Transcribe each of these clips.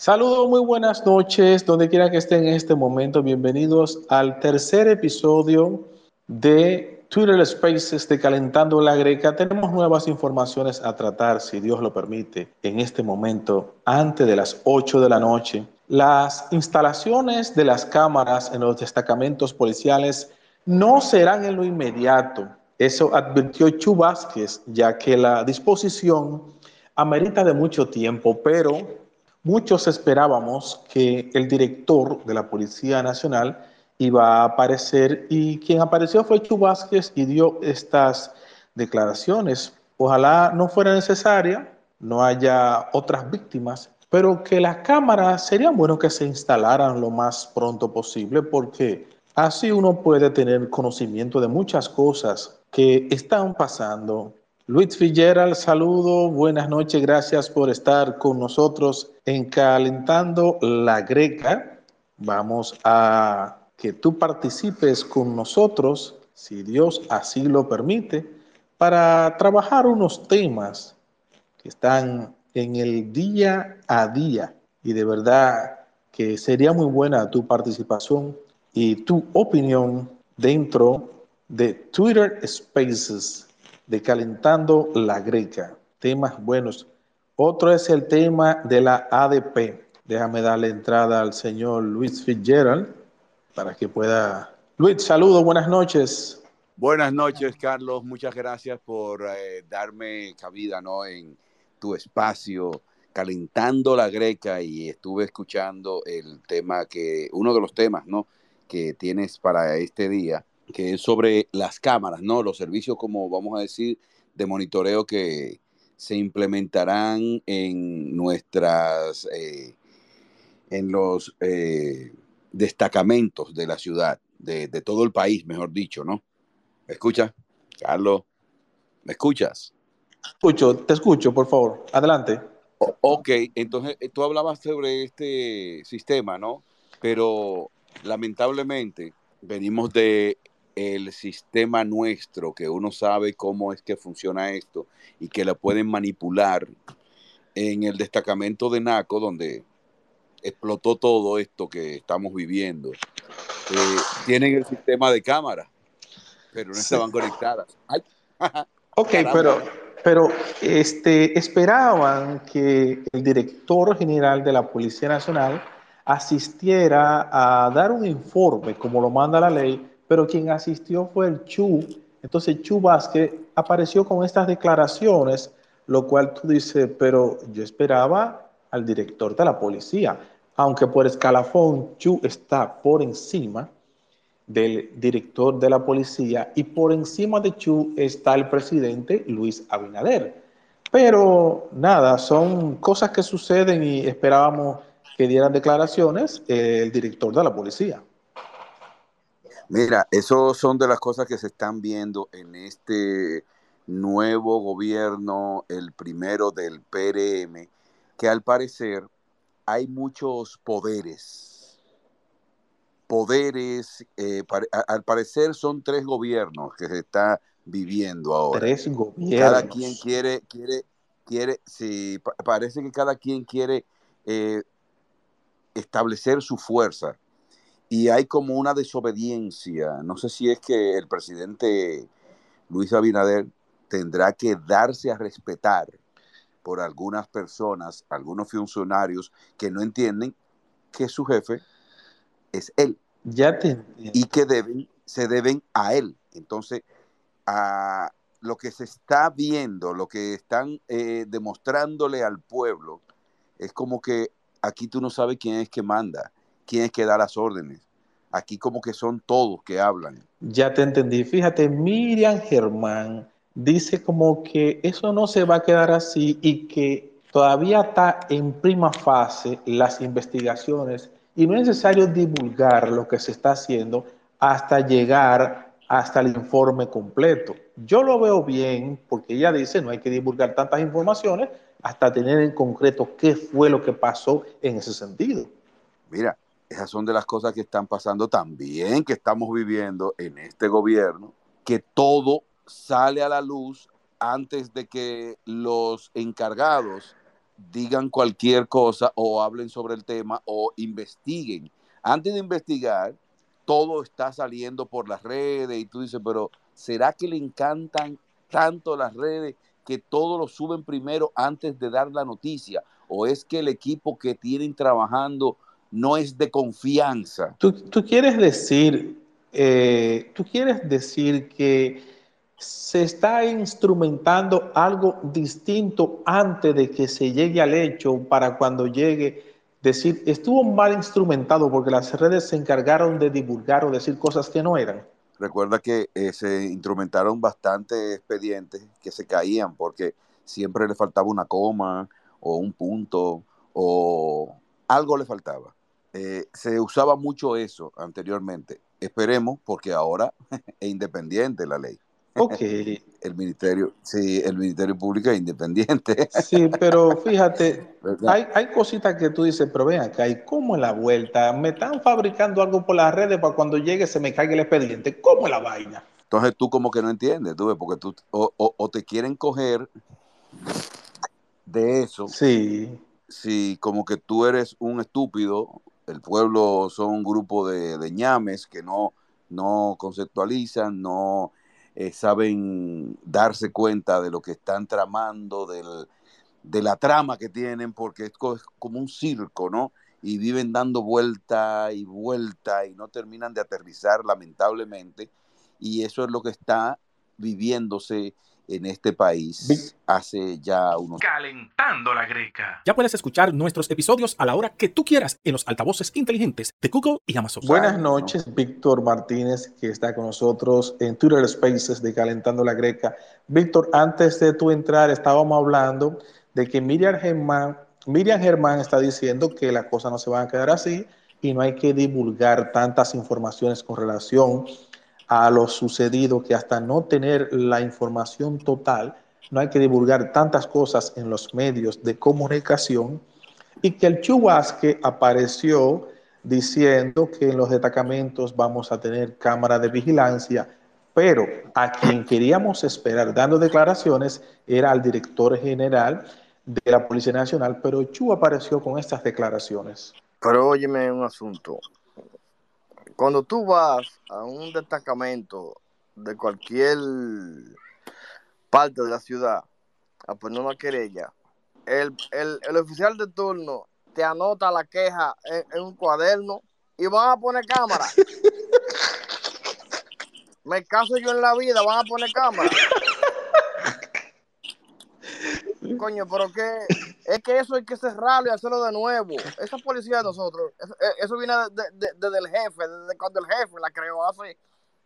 Saludos, muy buenas noches, donde quiera que estén en este momento. Bienvenidos al tercer episodio de Twitter Spaces de Calentando la Greca. Tenemos nuevas informaciones a tratar, si Dios lo permite, en este momento, antes de las 8 de la noche. Las instalaciones de las cámaras en los destacamentos policiales no serán en lo inmediato. Eso advirtió Chu Vázquez, ya que la disposición amerita de mucho tiempo, pero Muchos esperábamos que el director de la Policía Nacional iba a aparecer y quien apareció fue Chu Vázquez y dio estas declaraciones. Ojalá no fuera necesaria, no haya otras víctimas, pero que las cámaras serían bueno que se instalaran lo más pronto posible porque así uno puede tener conocimiento de muchas cosas que están pasando Luis Fitzgerald, saludo, buenas noches, gracias por estar con nosotros en Calentando la Greca. Vamos a que tú participes con nosotros, si Dios así lo permite, para trabajar unos temas que están en el día a día. Y de verdad que sería muy buena tu participación y tu opinión dentro de Twitter Spaces de Calentando la Greca. Temas buenos. Otro es el tema de la ADP. Déjame darle entrada al señor Luis Fitzgerald para que pueda... Luis, saludos, buenas noches. Buenas noches, Carlos. Muchas gracias por eh, darme cabida ¿no? en tu espacio, calentando la greca y estuve escuchando el tema que, uno de los temas ¿no? que tienes para este día, que es sobre las cámaras, ¿no? Los servicios, como vamos a decir, de monitoreo que se implementarán en nuestras, eh, en los eh, destacamentos de la ciudad, de, todo el país, mejor dicho, ¿no? ¿Me escuchas? Carlos, ¿me escuchas? Escucho, te escucho, por favor. Adelante. ok, entonces eh, tú hablabas sobre este sistema, ¿no? Pero lamentablemente venimos de el sistema nuestro, que uno sabe cómo es que funciona esto y que la pueden manipular en el destacamento de NACO, donde explotó todo esto que estamos viviendo. Eh, tienen el sistema de cámara, pero no estaban conectadas. ok, pero, pero este, esperaban que el director general de la Policía Nacional asistiera a dar un informe, como lo manda la ley, pero quien asistió fue el Chu. Entonces Chu Vázquez apareció con estas declaraciones, lo cual tú dices, pero yo esperaba al director de la policía, aunque por escalafón Chu está por encima del director de la policía y por encima de Chu está el presidente Luis Abinader. Pero nada, son cosas que suceden y esperábamos que dieran declaraciones el director de la policía. Mira, eso son de las cosas que se están viendo en este nuevo gobierno, el primero del PRM, que al parecer hay muchos poderes. Poderes, eh, al parecer son tres gobiernos que se está viviendo ahora. Tres gobiernos. Cada quien quiere, quiere, quiere, sí, parece que cada quien quiere eh, establecer su fuerza y hay como una desobediencia. No sé si es que el presidente Luis Abinader tendrá que darse a respetar por algunas personas, algunos funcionarios que no entienden que su jefe es él. Ya te Y que deben, se deben a él. Entonces, a lo que se está viendo, lo que están eh, demostrándole al pueblo, es como que aquí tú no sabes quién es que manda quién es que da las órdenes. Aquí como que son todos que hablan. Ya te entendí. Fíjate, Miriam Germán dice como que eso no se va a quedar así y que todavía está en prima fase las investigaciones y no es necesario divulgar lo que se está haciendo hasta llegar hasta el informe completo. Yo lo veo bien porque ella dice no hay que divulgar tantas informaciones hasta tener en concreto qué fue lo que pasó en ese sentido. Mira, esas son de las cosas que están pasando también, que estamos viviendo en este gobierno, que todo sale a la luz antes de que los encargados digan cualquier cosa o hablen sobre el tema o investiguen. Antes de investigar, todo está saliendo por las redes y tú dices, pero ¿será que le encantan tanto las redes que todo lo suben primero antes de dar la noticia? ¿O es que el equipo que tienen trabajando no es de confianza? Tú, quieres decir, eh, tú quieres decir que se está instrumentando algo distinto antes de que se llegue al hecho para cuando llegue decir, estuvo mal instrumentado porque las redes se encargaron de divulgar o decir cosas que no eran. Recuerda que eh, se instrumentaron bastante expedientes que se caían porque siempre le faltaba una coma o un punto o algo le faltaba. Eh, se usaba mucho eso anteriormente. Esperemos porque ahora es independiente la ley. Ok. el ministerio, sí, el Ministerio Público es independiente. Sí, pero fíjate, hay, hay, cositas que tú dices, pero ven acá, ¿y cómo es la vuelta? Me están fabricando algo por las redes para cuando llegue se me caiga el expediente. ¿Cómo es la vaina? Entonces tú como que no entiendes, tú ves, porque tú, o, o, te quieren coger de eso. Sí. Si como que tú eres un estúpido, el pueblo son un grupo de, de ñames que no, no conceptualizan, no eh, saben darse cuenta de lo que están tramando, de la trama que tienen, porque es como un circo, ¿no? Y viven dando vuelta y vuelta y no terminan de aterrizar, lamentablemente. Y eso es lo que está viviéndose en este país hace ya unos... Calentando la greca. Ya puedes escuchar nuestros episodios a la hora que tú quieras en los altavoces inteligentes de Google y Amazon. Buenas noches, Víctor Martínez, que está con nosotros en Twitter Spaces de Calentando la Greca. Víctor, antes de tu entrar estábamos hablando de que Miriam Germán, Miriam Germán está diciendo que las cosas no se van a quedar así y no hay que divulgar tantas informaciones con relación a lo sucedido que hasta no tener la información total, no hay que divulgar tantas cosas en los medios de comunicación y que el Chubasque apareció diciendo que en los destacamentos vamos a tener cámara de vigilancia, pero a quien queríamos esperar dando declaraciones era al director general de la Policía Nacional, pero Chu apareció con estas declaraciones. Pero óyeme un asunto, cuando tú vas a un destacamento de cualquier parte de la ciudad a poner una querella, el, oficial de turno te anota la queja en, un cuaderno y van a poner cámara. Me caso yo en la vida, van a poner cámara. Coño, pero que es que eso hay que cerrarlo y hacerlo de nuevo. Esa policía de nosotros, eso, viene desde el jefe, desde cuando el jefe la creó hace,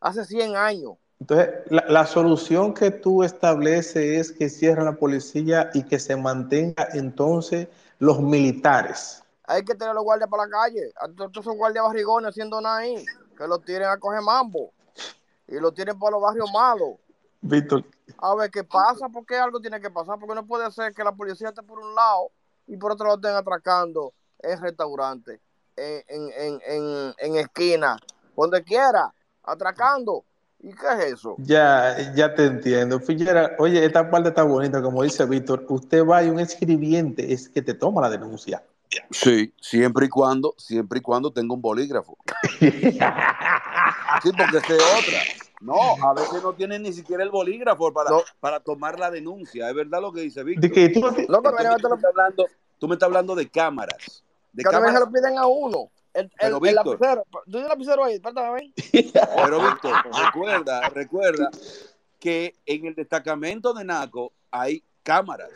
hace 100 años. Entonces, la, solución que tú estableces es que cierren la policía y que se mantenga entonces los militares. Hay que tener los guardias para la calle. Todos esos guardias barrigones haciendo nada ahí. Que los tiren a coger mambo. Y los tienen para los barrios malos. Víctor, a ver qué pasa, porque algo tiene que pasar, porque no puede ser que la policía esté por un lado y por otro lado estén atracando en restaurantes, en, en, en, en esquina, donde quiera, atracando. ¿Y qué es eso? Ya, ya te entiendo. Fijera, oye, esta parte está bonita, como dice Víctor. Usted va y un escribiente es que te toma la denuncia. Sí, siempre y cuando, siempre y cuando tenga un bolígrafo. sí, porque es otra. No, a veces no tienen ni siquiera el bolígrafo para, para tomar la denuncia. Es verdad lo que dice Víctor. ¿De tú, tú, me estás hablando, tú me estás hablando de cámaras. De cámaras. se lo piden a uno. El, el, el lapicero. ¿Tú tienes lapicero ahí? Espérate, Pero Víctor, recuerda, recuerda que en el destacamento de Naco hay cámaras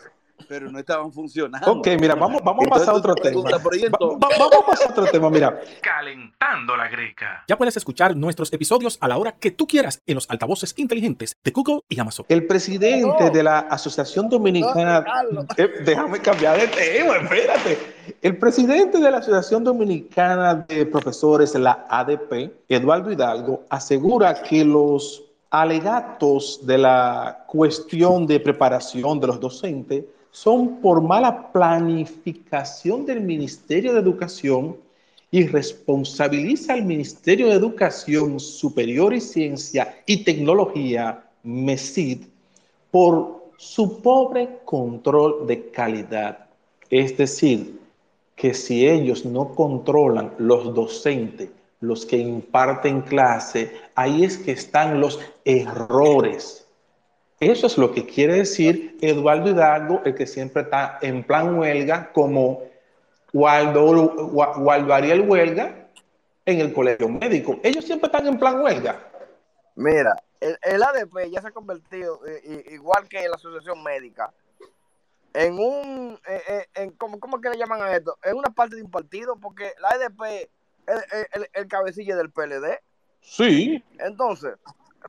pero no estaban funcionando. Ok, mira, vamos, vamos a pasar a otro tema. vamos a pasar a otro tema, mira. Calentando la greca. Ya puedes escuchar nuestros episodios a la hora que tú quieras en los altavoces inteligentes de Google y Amazon. El presidente de la Asociación Dominicana... Eh, déjame cambiar de tema, espérate. El presidente de la Asociación Dominicana de Profesores, la ADP, Eduardo Hidalgo, asegura que los alegatos de la cuestión de preparación de los docentes son por mala planificación del Ministerio de Educación y responsabiliza al Ministerio de Educación Superior y Ciencia y Tecnología, MESID, por su pobre control de calidad. Es decir, que si ellos no controlan los docentes, los que imparten clase, ahí es que están los errores. Eso es lo que quiere decir Eduardo Hidalgo, el que siempre está en plan huelga, como Waldo, Waldo Ariel Huelga en el colegio médico. Ellos siempre están en plan huelga. Mira, el, ADP ya se ha convertido, eh, igual que la Asociación Médica, en un, eh, eh, en, ¿cómo, ¿cómo, que le llaman a esto? En una parte de un partido, porque la ADP es el, el, cabecilla del PLD. Sí. Entonces,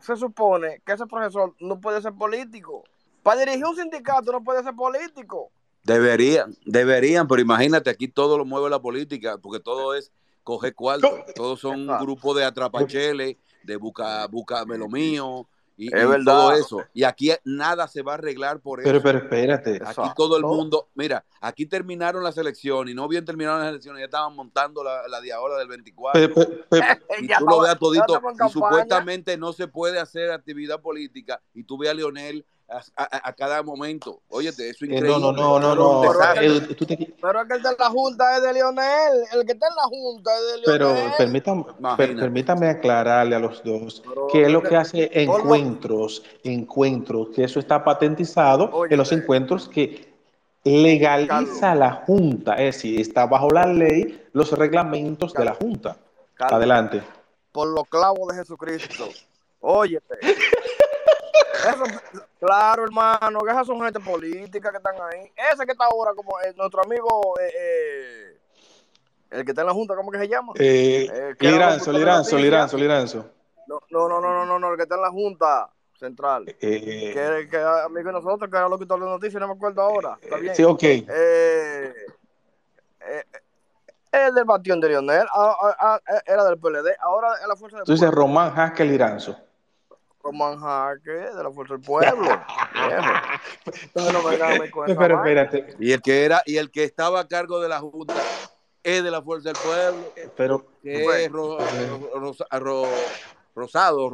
se supone que ese profesor no puede ser político. Para dirigir un sindicato no puede ser político. Deberían, deberían, pero imagínate, aquí todo lo mueve la política, porque todo es coge cuarto, todos son un grupo de atrapacheles, de busca, búscame lo mío, y, todo eso. Y aquí nada se va a arreglar por eso. Pero, espérate. Aquí todo el mundo, mira, aquí terminaron las elecciones y no bien terminaron las elecciones, ya estaban montando la, la de ahora del 24. y tú lo veas todito. Y supuestamente no se puede hacer actividad política. Y tú veas a Leonel a, cada momento. Oye, eso es increíble. No, no, no, no, no. Pero, es que el de la Junta es de Leonel. El que está en la Junta es de Leonel. Pero permítame, permítame aclararle a los dos que es lo que hace encuentros, encuentros, que eso está patentizado en los encuentros que legaliza la Junta. Es decir, está bajo la ley los reglamentos de la Junta. Adelante. Por los clavos de Jesucristo. Óyete. Claro, hermano, que esas son gente política que están ahí. Ese que está ahora como eh, nuestro amigo, eh, eh, el que está en la Junta, ¿cómo que se llama? Eh, Liranzo, Liranzo, Liranzo, Liranzo. No, no, no, no, no, no, el que está en la Junta Central. que, que amigo de nosotros, que era lo que de noticias, no me acuerdo ahora. ¿Está bien? Sí, ok. Eh, el del Batión de Lionel, era del PLD, ahora es la fuerza del Tú dices Román Haskell Liranzo. Román Jaque de la Fuerza del Pueblo. Pero espérate. Y el que era, y el que estaba a cargo de la Junta es de la Fuerza del Pueblo. Pero que es Rosado,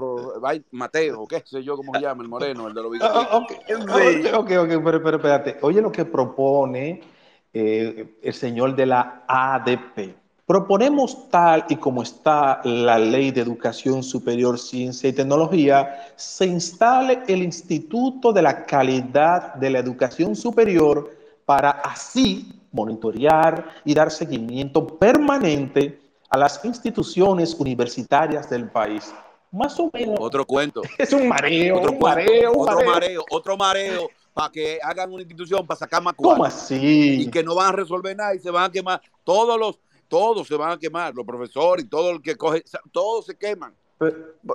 Mateo, qué sé yo cómo se llama, el moreno, el de los ah, bigotes. ok, ok, pero, pero espérate. Oye lo que propone eh, el señor de la ADP. Proponemos tal y como está la Ley de Educación Superior, Ciencia y Tecnología, se instale el Instituto de la Calidad de la Educación Superior para así monitorear y dar seguimiento permanente a las instituciones universitarias del país. Más o menos. Otro cuento. Es un mareo, otro mareo, otro mareo, otro mareo para que hagan una institución para sacar más ¿Cómo así? Y que no van a resolver nada y se van a quemar todos los todos se van a quemar, los profesores y todo el que coge, todos se queman.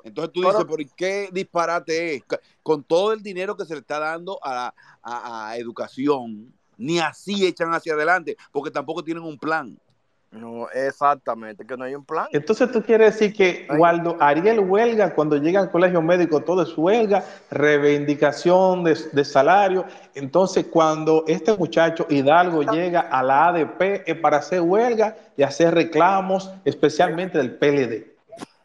Entonces tú dices, ¿por qué disparate es? Con todo el dinero que se le está dando a, a, educación, ni así echan hacia adelante, porque tampoco tienen un plan. No, exactamente, que no hay un plan. Entonces tú quieres decir que Waldo Ariel huelga, cuando llega al colegio médico todo es huelga, reivindicación de, salario. Entonces cuando este muchacho Hidalgo llega a la ADP es para hacer huelga y hacer reclamos, especialmente del PLD.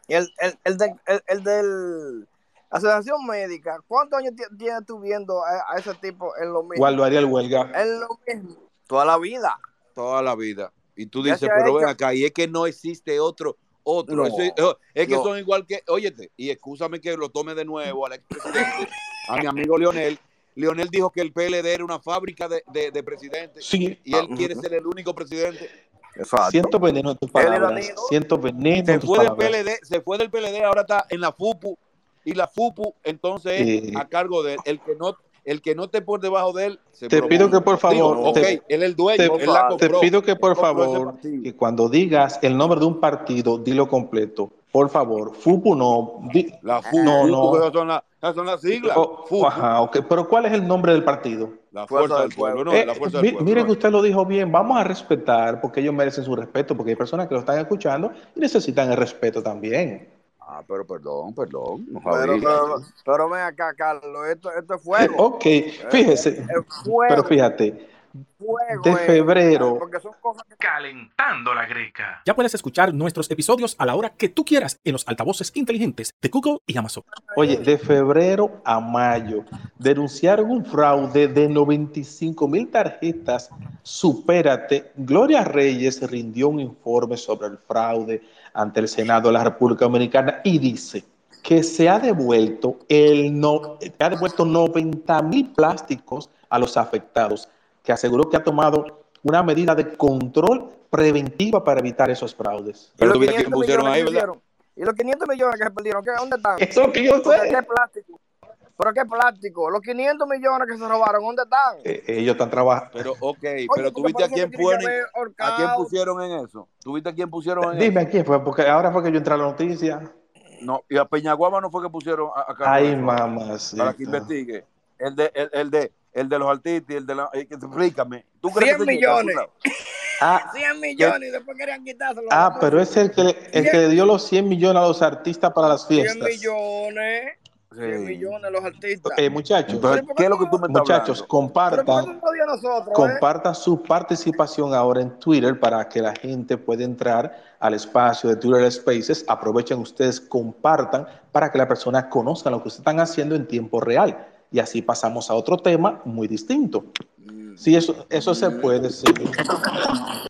El, el, el, de, el, del Asociación Médica, ¿cuántos años tienes tú viendo a, ese tipo en lo mismo? Waldo Ariel huelga. En lo mismo, toda la vida. Toda la vida. Y tú dices, pero ven acá, y es que no existe otro, otro. es, que son igual que, óyete, y escúchame que lo tome de nuevo al expresidente, a mi amigo Leonel. Leonel dijo que el PLD era una fábrica de, de, presidentes sí. y él quiere ser el único presidente. Siento veneno en tus palabras. Siento veneno se fue del PLD, se fue del PLD, ahora está en la FUPU y la FUPU entonces es a cargo de él. El que no el que no esté por debajo de él se te pido que por favor te, él es el dueño te, pido que por favor que cuando digas el nombre de un partido dilo completo por favor FUPU no la FUPU no, no. Son, son, las siglas oh, ajá, okay. pero ¿cuál es el nombre del partido? La Fuerza, del Pueblo, no, la fuerza del pueblo. Mire que usted lo dijo bien, vamos a respetar porque ellos merecen su respeto, porque hay personas que lo están escuchando y necesitan el respeto también. Ah, pero perdón, perdón. pero, pero, ven acá, Carlos, esto, esto es fuego. ok, fíjese. Pero fíjate, fuego, de febrero. Porque son cosas que Calentando la Greca. Ya puedes escuchar nuestros episodios a la hora que tú quieras en los altavoces inteligentes de Google y Amazon. Oye, de febrero a mayo denunciaron un fraude de 95 mil tarjetas. Supérate. Gloria Reyes rindió un informe sobre el fraude ante el Senado de la República Dominicana y dice que se ha devuelto el no, se ha devuelto 90 mil plásticos a los afectados, que aseguró que ha tomado una medida de control preventiva para evitar esos fraudes. Y Pero que 500 pusieron millones ahí, que ¿verdad? perdieron. Y los 500 millones que se perdieron, ¿qué? ¿dónde están? Eso que yo sé. qué plástico. Pero qué plástico. Los 500 millones que se robaron, ¿dónde están? Eh, ellos están trabajando. Pero, ok, Oye, pero tú porque viste a quién ponen, a quién pusieron en eso. ¿Tú viste a quién pusieron en Dime eso? a quién fue, porque ahora fue que yo entré a la noticia. No, y a Peñaguaba no fue que pusieron a, a Ay, mamá. para que investigue. El de, el, el de, el de los artistas, el de la, eh, explícame. ¿Tú 100 crees que millones. Ah, 100 millones y después querían quitárselo. ah, pero es el que, le- el que le dio los 100 millones a los artistas para las 100 fiestas. millones. 100 Sí. millones los artistas. Eh, muchachos, Entonces, ¿qué es lo que tú me estás muchachos, compartan, nosotros? eh? compartan su participación ahora en Twitter para que la gente pueda entrar al espacio de Twitter Spaces. Aprovechen ustedes, compartan para que la persona conozca lo que ustedes están haciendo en tiempo real. Y así pasamos a otro tema muy distinto. Mm, Sí, eso, eso se puede, sí.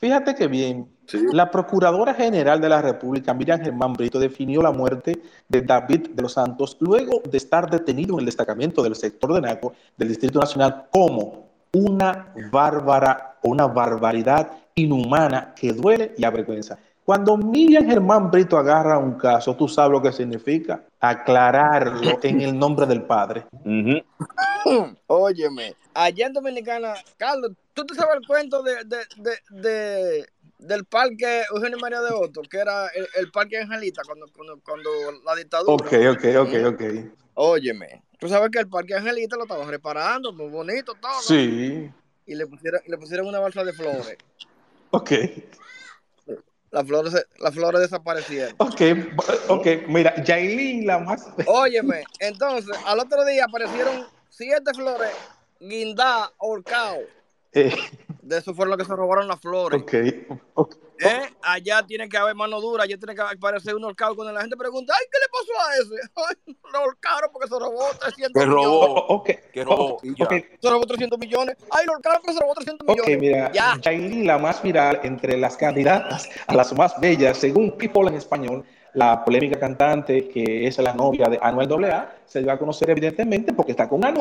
Fíjate que bien, Sí. la Procuradora General de la República, Miriam Germán Brito, definió la muerte de David de los Santos luego de estar detenido en el destacamento del sector de Naco del Distrito Nacional como una bárbara una barbaridad inhumana que duele y avergüenza. Cuando Miriam Germán Brito agarra un caso, tú sabes lo que significa aclararlo en el nombre del Padre. Ujú. Óyeme, allá en Dominicana, Carlos, ¿tú te sabes el cuento de, de, de, de- del parque Eugenio María de Otto, que era el, el parque Angelita cuando, cuando, cuando la dictadura? Ok, ok, ok, ok. Óyeme, tú sabes que el parque Angelita lo estaban reparando, muy bonito todo. Sí, Y le pusieron, le pusieron una balsa de flores. ok. Las flores, las flores desaparecieron. Ok, ok, mira, Yailin, la más. Óyeme, entonces, al otro día aparecieron siete flores guindadas, ahorcados. Eh, De eso fueron los que se robaron las flores. ok, ok. ¿Eh? Allá tiene que haber mano dura, allá tiene que aparecer un horcado cuando la gente pregunta, ay, ¿qué le pasó a ese? Ay, lo horcaron porque se robó 300 Que millones. robó. O- ok, Que robó, Se robó 300 millones. Ay, lo horcaron porque se robó 300 ok, millones. mira, Ya. Yailin, la más viral entre las candidatas a las más bellas, según People en español, la polémica cantante que es la novia de Anuel AA, se dio a conocer evidentemente porque está con Anuel.